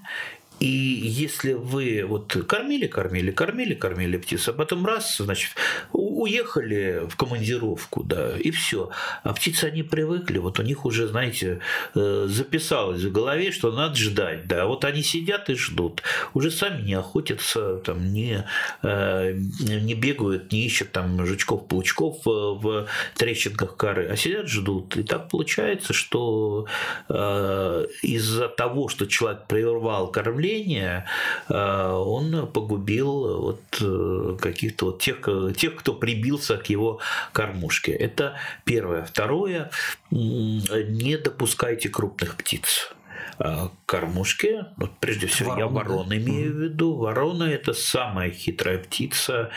И если вы вот кормили, кормили, кормили, кормили птиц, а потом раз, значит, уехали в командировку, да, и все. А птицы, они привыкли, вот у них уже, знаете, э, записалось в голове, что надо ждать, да, вот они сидят и ждут, уже сами не охотятся, там, не, э, не бегают, не ищут там жучков, паучков в трещинках коры, а сидят, ждут. И так получается, что э, из-за того, что человек прервал кормление, давления, э, он погубил вот э, каких-то вот тех, тех, кто прибился к его кормушке. Это первое. Второе, не допускайте крупных птиц э, кормушке. Вот прежде всего, Ворона, я ворон да? имею в виду. Ворона – это самая хитрая птица,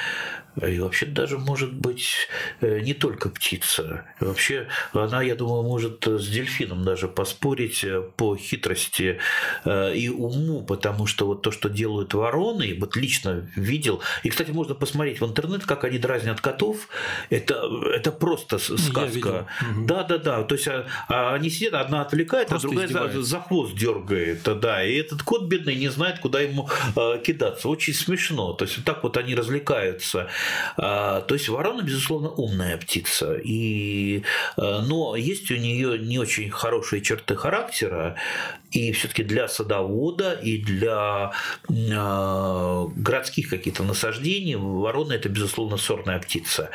и вообще даже может быть э, не только птица. Вообще она, я думаю, может с дельфином даже поспорить э, по хитрости э, и уму, потому что вот то, что делают вороны, вот лично видел. И, кстати, можно посмотреть в интернет, как они дразнят котов. Это, это просто сказка. Да, да, да. То есть а, а они сидят, одна отвлекает, а просто а другая за, за хвост дергает. Да. И этот кот бедный не знает, куда ему кидаться. Очень смешно. То есть вот так вот они развлекаются. А, то есть ворона, безусловно, умная птица. И, э, но есть у нее не очень хорошие черты характера. И все-таки для садовода и для э, городских каких-то насаждений ворона это, безусловно, сорная птица.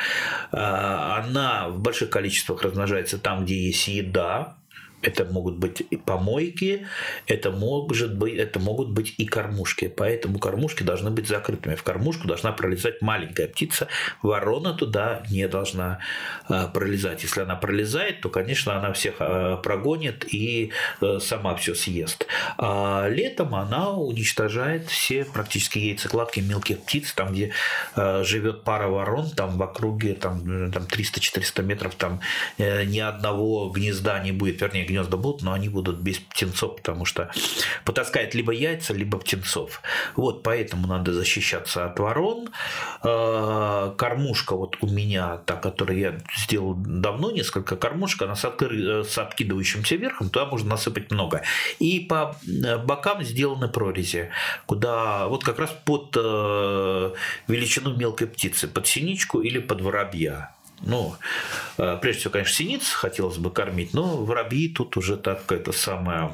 А, она в больших количествах размножается там, где есть еда, это могут быть и помойки, это, может быть, это могут быть и кормушки. Поэтому кормушки должны быть закрытыми. В кормушку должна пролезать маленькая птица. Ворона туда не должна а, пролезать. Если она пролезает, то, конечно, она всех а, прогонит и а, сама все съест. А летом она уничтожает все практически яйцекладки мелких птиц, там, где живет пара ворон, там в округе там, там 300-400 метров, там э, ни одного гнезда не будет, вернее, гнезда будут, но они будут без птенцов, потому что потаскает либо яйца, либо птенцов. Вот поэтому надо защищаться от ворон. А, кормушка вот у меня, та, которую я сделал давно, несколько кормушек, она с, откры... с откидывающимся верхом, туда можно насыпать много. И по бокам сделаны прорези, куда вот как раз под э, величину мелкой птицы, под синичку или под воробья. Ну, э, прежде всего, конечно, синиц хотелось бы кормить, но воробьи тут уже так это самое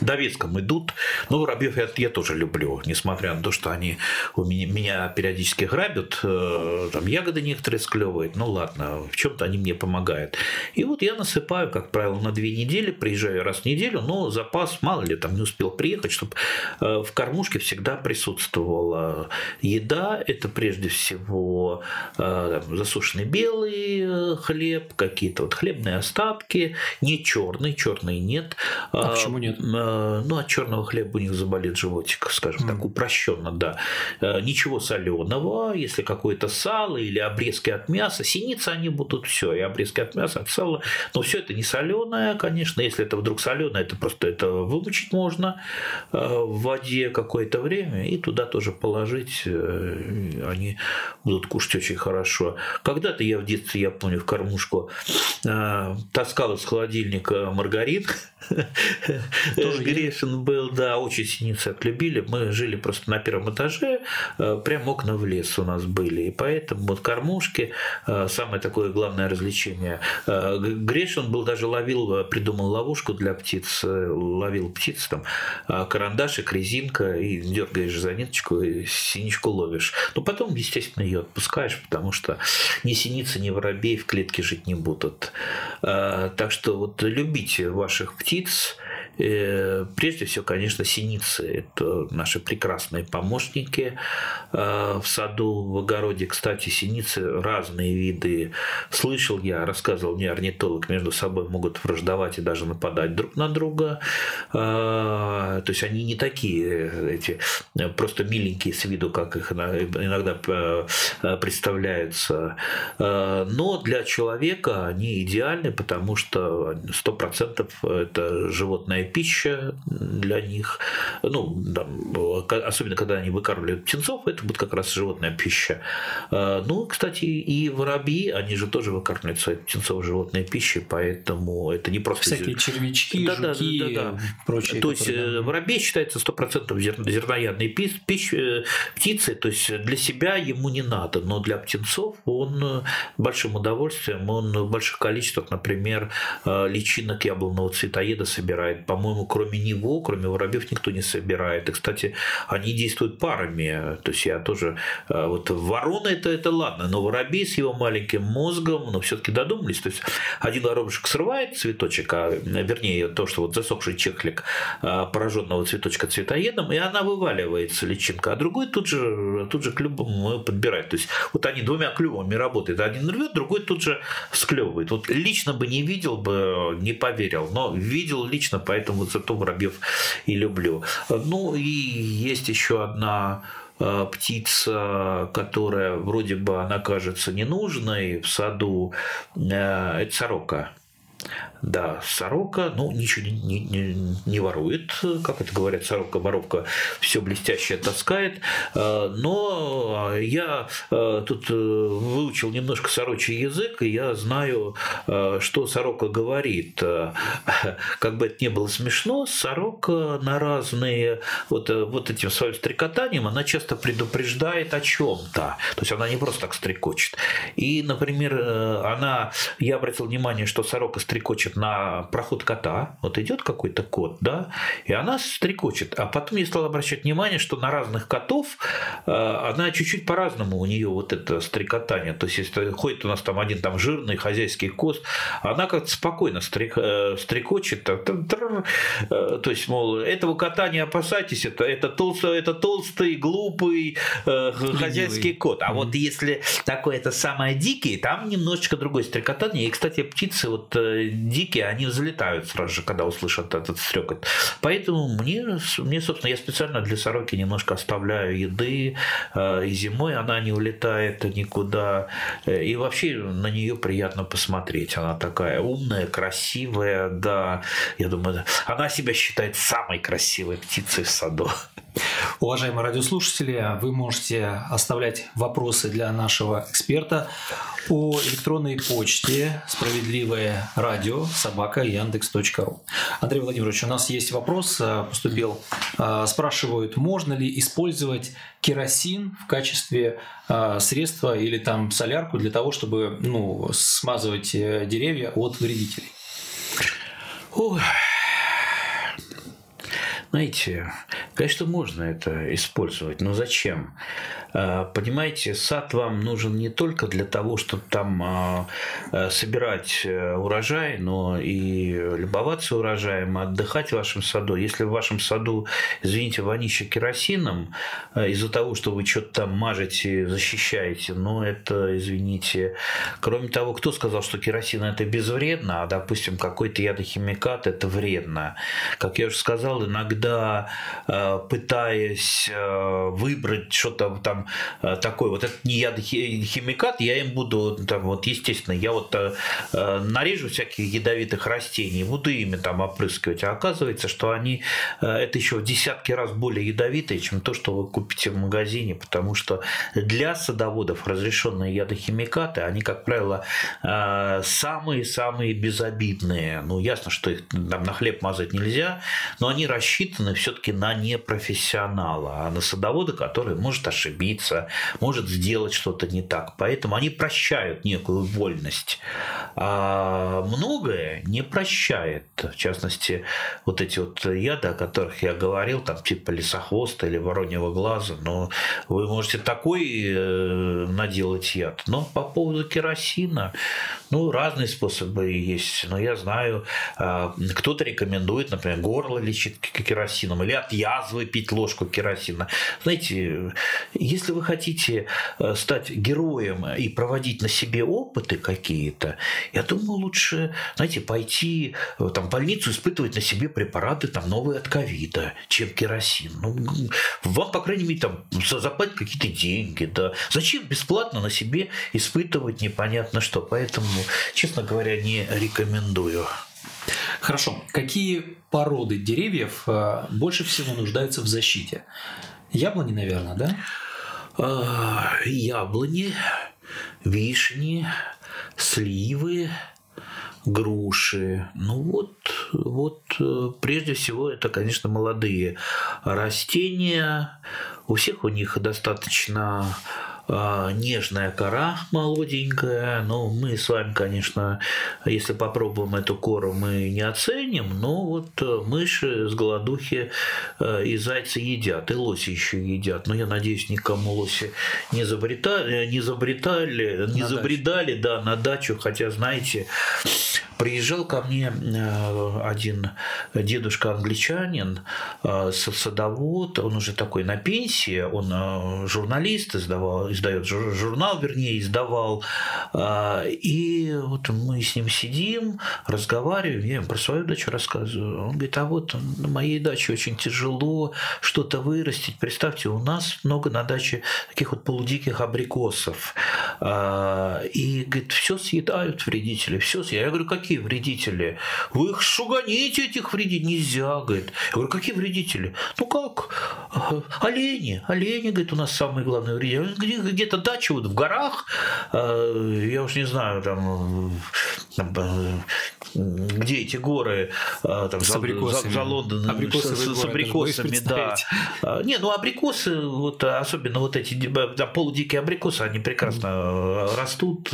довеском идут. Но воробьев я, я тоже люблю, несмотря на то, что они у меня, меня периодически грабят, э, там ягоды некоторые склевывают, ну ладно, в чем-то они мне помогают. И вот я насыпаю, как правило, на две недели, приезжаю раз в неделю, но запас, мало ли, там не успел приехать, чтобы э, в кормушке всегда присутствовала еда, это прежде всего э, засушенный белый хлеб, какие-то вот хлебные остатки, не черный, черный нет. А, а почему нет? Ну, от черного хлеба у них заболит животик, скажем mm. так, упрощенно, да. Ничего соленого, если какое-то сало или обрезки от мяса, синицы они будут все, и обрезки от мяса, от сала, но все это не соленое, конечно, если это вдруг соленое, это просто это вымочить можно в воде какое-то время и туда тоже положить, они будут кушать очень хорошо. Когда-то я в детстве, я помню, в кормушку таскал из холодильника маргарин, тоже грешен был, да, очень синицы отлюбили. Мы жили просто на первом этаже, э, прям окна в лес у нас были. И поэтому вот кормушки, э, самое такое главное развлечение. Э, грешен был, даже ловил, придумал ловушку для птиц, ловил птиц, там, карандашик, резинка, и дергаешь за ниточку, и синичку ловишь. Но потом, естественно, ее отпускаешь, потому что ни синицы, ни воробей в клетке жить не будут. Так что вот любите ваших птиц, прежде всего, конечно, синицы. Это наши прекрасные помощники э, в саду, в огороде. Кстати, синицы разные виды. Слышал я, рассказывал мне орнитолог, между собой могут враждовать и даже нападать друг на друга. Э, то есть они не такие эти просто миленькие с виду, как их иногда представляются. Но для человека они идеальны, потому что 100% это животное пища для них. Ну, там, особенно когда они выкармливают птенцов, это будет как раз животная пища. А, ну, кстати, и воробьи, они же тоже выкармливают своих птенцов животной пищей, поэтому это не просто... Всякие червячки, да, жуки, да, да, да, да. прочие. То есть, да. воробей считается 100% зерноядной пищей, э, птицей, то есть для себя ему не надо, но для птенцов он э, большим удовольствием, он в больших количествах, например, э, личинок яблонного цветоеда собирает, по по-моему, кроме него, кроме воробьев, никто не собирает. И, кстати, они действуют парами. То есть я тоже... Э, вот ворона это, это ладно, но воробей с его маленьким мозгом, но все-таки додумались. То есть один воробушек срывает цветочек, а вернее то, что вот засохший чехлик э, пораженного цветочка цветоедом, и она вываливается, личинка, а другой тут же, тут же клювом подбирает. То есть вот они двумя клювами работают. Один рвет, другой тут же склевывает. Вот лично бы не видел бы, не поверил, но видел лично, поэтому поэтому зато воробьев и люблю. Ну и есть еще одна э, птица, которая вроде бы она кажется ненужной в саду, э, это сорока. Да, сорока, ну, ничего не, не, не ворует, как это говорят, сорока, воровка все блестящее таскает, э, но я э, тут э, выучил немножко сорочий язык, и я знаю, что сорока говорит. Как бы это ни было смешно, сорока на разные, вот, вот этим своим стрекотанием, она часто предупреждает о чем-то, то есть она не просто так стрекочет. И, например, она, я обратил внимание, что сорока стрекочет на проход кота. Вот идет какой-то кот, да, и она стрекочет. А потом я стал обращать внимание, что на разных котов э, она чуть-чуть по-разному у нее вот это стрекотание. То есть, если ходит у нас там один там жирный хозяйский кот, она как-то спокойно стрек, э, стрекочет. Э, то есть, мол, этого кота не опасайтесь, это, это, толстый, это толстый, глупый хозяйский кот. А вот если такой это самое дикий, там немножечко другое стрекотание. И, кстати, птицы вот дикие, они взлетают сразу же, когда услышат этот стрекот. Поэтому мне, мне, собственно, я специально для сороки немножко оставляю еды, э, и зимой она не улетает никуда. Э, и вообще на нее приятно посмотреть. Она такая умная, красивая, да. Я думаю, она себя считает самой красивой птицей в саду. Уважаемые радиослушатели, вы можете оставлять вопросы для нашего эксперта по электронной почте справедливое радио собака яндекс.ру. Андрей Владимирович, у нас есть вопрос, э, поступил. Э, спрашивают, можно ли использовать керосин в качестве э, средства или там солярку для того, чтобы ну, смазывать деревья от вредителей? Ой. Знаете, конечно, можно это использовать, но зачем? А, понимаете, сад вам нужен не только для того, чтобы там а, а, собирать э, урожай, но и любоваться урожаем, отдыхать в вашем саду. Если в вашем саду, извините, вонище керосином, из-за того, что вы что-то там мажете, защищаете, ну это, извините. Кроме того, кто сказал, что керосин это безвредно, а, допустим, какой-то ядохимикат это вредно? Как я уже сказал, иногда пытаясь выбрать что-то там э, такой, вот этот не ядохимикат, я им буду, там, вот, естественно, я вот э, э, нарежу всяких ядовитых растений, буду ими там опрыскивать, а оказывается, что они, это еще в десятки раз более ядовитые, чем то, что вы купите в магазине, потому что для садоводов разрешенные ядохимикаты, они, как правило, самые-самые безобидные. Ну, ясно, что их там на хлеб мазать нельзя, но они рассчитаны все-таки на непрофессионала, а на садовода, который может ошибиться может сделать что-то не так. Поэтому они прощают некую вольность. А многое не прощает. В частности, вот эти вот яды, о которых я говорил, там типа лесохвоста или вороньего глаза, но вы можете такой э, наделать яд. Но по поводу керосина, ну, разные способы есть. Но я знаю, а, кто-то рекомендует, например, горло лечить керосином или от язвы пить ложку керосина. Знаете, если вы хотите э, стать героем и проводить на себе опыты какие-то, я думаю, лучше, знаете, пойти э, там, в больницу испытывать на себе препараты там, новые от ковида, чем керосин. Ну, вам, по крайней мере, там, заплатить какие-то деньги. Да. Зачем бесплатно на себе испытывать непонятно что? Поэтому, честно говоря, не рекомендую. Хорошо. Какие породы деревьев э, больше всего нуждаются в защите? Яблони, наверное, да? А, яблони, вишни, сливы, груши. Ну вот, вот э, прежде всего это, конечно, молодые растения. У всех у них достаточно нежная кора молоденькая. Ну, мы с вами, конечно, если попробуем эту кору, мы не оценим, но вот э, мыши с голодухи э, и зайцы едят, и лоси еще едят. Но я надеюсь, никому лоси не забретали, не забретали, не на забредали, дачу. да, на дачу, хотя, знаете, Приезжал ко мне э, один дедушка англичанин, э, садовод, он уже такой на пенсии, он э, журналист, издавал, издает журнал, вернее, издавал. И вот мы с ним сидим, разговариваем, я ему про свою дачу рассказываю. Он говорит, а вот на моей даче очень тяжело что-то вырастить. Представьте, у нас много на даче таких вот полудиких абрикосов. И, говорит, все съедают вредители, все съедают. Я говорю, какие какие вредители? Вы их шуганите, этих вредителей. Нельзя, говорит. Я говорю, какие вредители? Ну как? Олени. Олени, говорит, у нас самые главные вредители. Где-то дача вот в горах, э, я уж не знаю, там, там где эти горы э, там, с абрикосами. За, за Лондоном, абрикосы с, с абрикосами, да. А, не, ну абрикосы, вот, особенно вот эти да, полудикие абрикосы, они прекрасно mm. растут.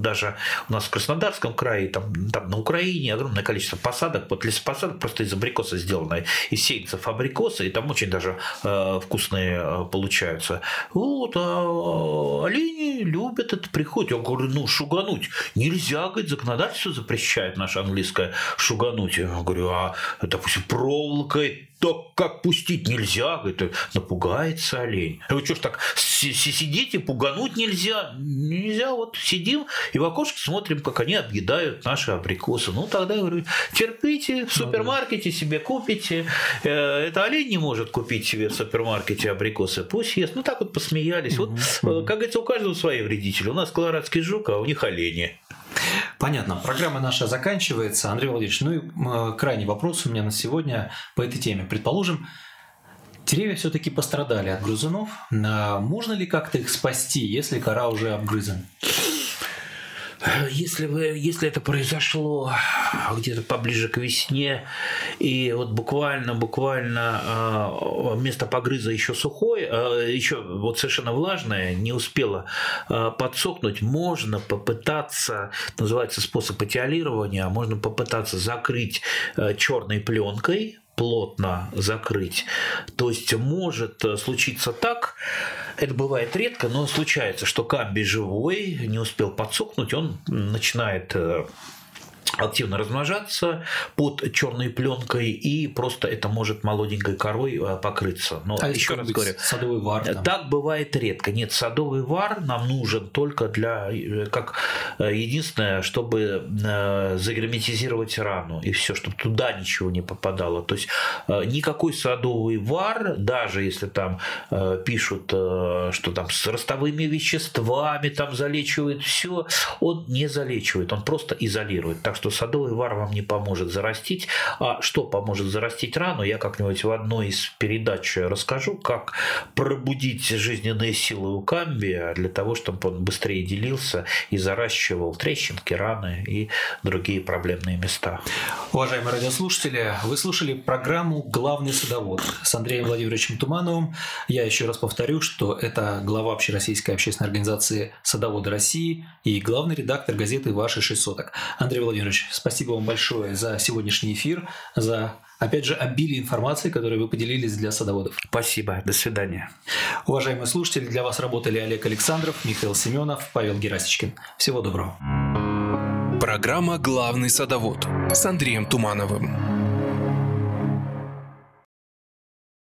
Даже у нас в Краснодарском крае, там там на Украине огромное количество посадок, вот лесопосадок просто из абрикоса сделано, из сеянцев абрикоса, и там очень даже э, вкусные э, получаются. Вот, а олени любят это, приходят. Я говорю, ну, шугануть нельзя, говорит, законодательство запрещает наше английское шугануть. Я говорю, а, допустим, проволокой так как пустить нельзя, говорит, напугается олень. А вы что ж так сидите, пугануть нельзя? Нельзя, вот сидим и в окошко смотрим, как они объедают наши абрикосы. Ну, тогда, говорю, терпите, в супермаркете себе купите. Э, это олень не может купить себе в супермаркете абрикосы, пусть ест. Ну, так вот посмеялись. Вот, э, как говорится, у каждого свои вредители. У нас колорадский жук, а у них олени. Понятно. Программа наша заканчивается. Андрей Владимирович, ну и крайний вопрос у меня на сегодня по этой теме. Предположим, деревья все-таки пострадали от грызунов. А можно ли как-то их спасти, если кора уже обгрызана? Если, вы, если это произошло где-то поближе к весне, и вот буквально, буквально а, место погрыза еще сухое, а, еще вот совершенно влажное, не успело а, подсохнуть, можно попытаться, называется способ этиолирования, можно попытаться закрыть черной пленкой плотно закрыть. То есть может случиться так, это бывает редко, но случается, что камби живой, не успел подсохнуть, он начинает э, активно размножаться под черной пленкой, и просто это может молоденькой корой э, покрыться. Но а еще раз говорю, садовый вар. Там. Так бывает редко. Нет, садовый вар нам нужен только для, э, как э, единственное, чтобы загерметизировать рану, и все, чтобы туда ничего не попадало. То есть никакой садовый вар, даже если там пишут, что там с ростовыми веществами там залечивает все, он не залечивает, он просто изолирует. Так что садовый вар вам не поможет зарастить. А что поможет зарастить рану, я как-нибудь в одной из передач расскажу, как пробудить жизненные силы у камбия для того, чтобы он быстрее делился и заращивал трещинки, раны и другие проблемные места. Уважаемые радиослушатели, вы слушали программу «Главный садовод» с Андреем Владимировичем Тумановым. Я еще раз повторю, что это глава Общероссийской общественной организации «Садоводы России» и главный редактор газеты «Ваши шесть соток». Андрей Владимирович, Владимирович, спасибо вам большое за сегодняшний эфир, за опять же, обилие информации, которой вы поделились для садоводов. Спасибо. До свидания. Уважаемые слушатели, для вас работали Олег Александров, Михаил Семенов, Павел Герасичкин. Всего доброго. Программа «Главный садовод» с Андреем Тумановым.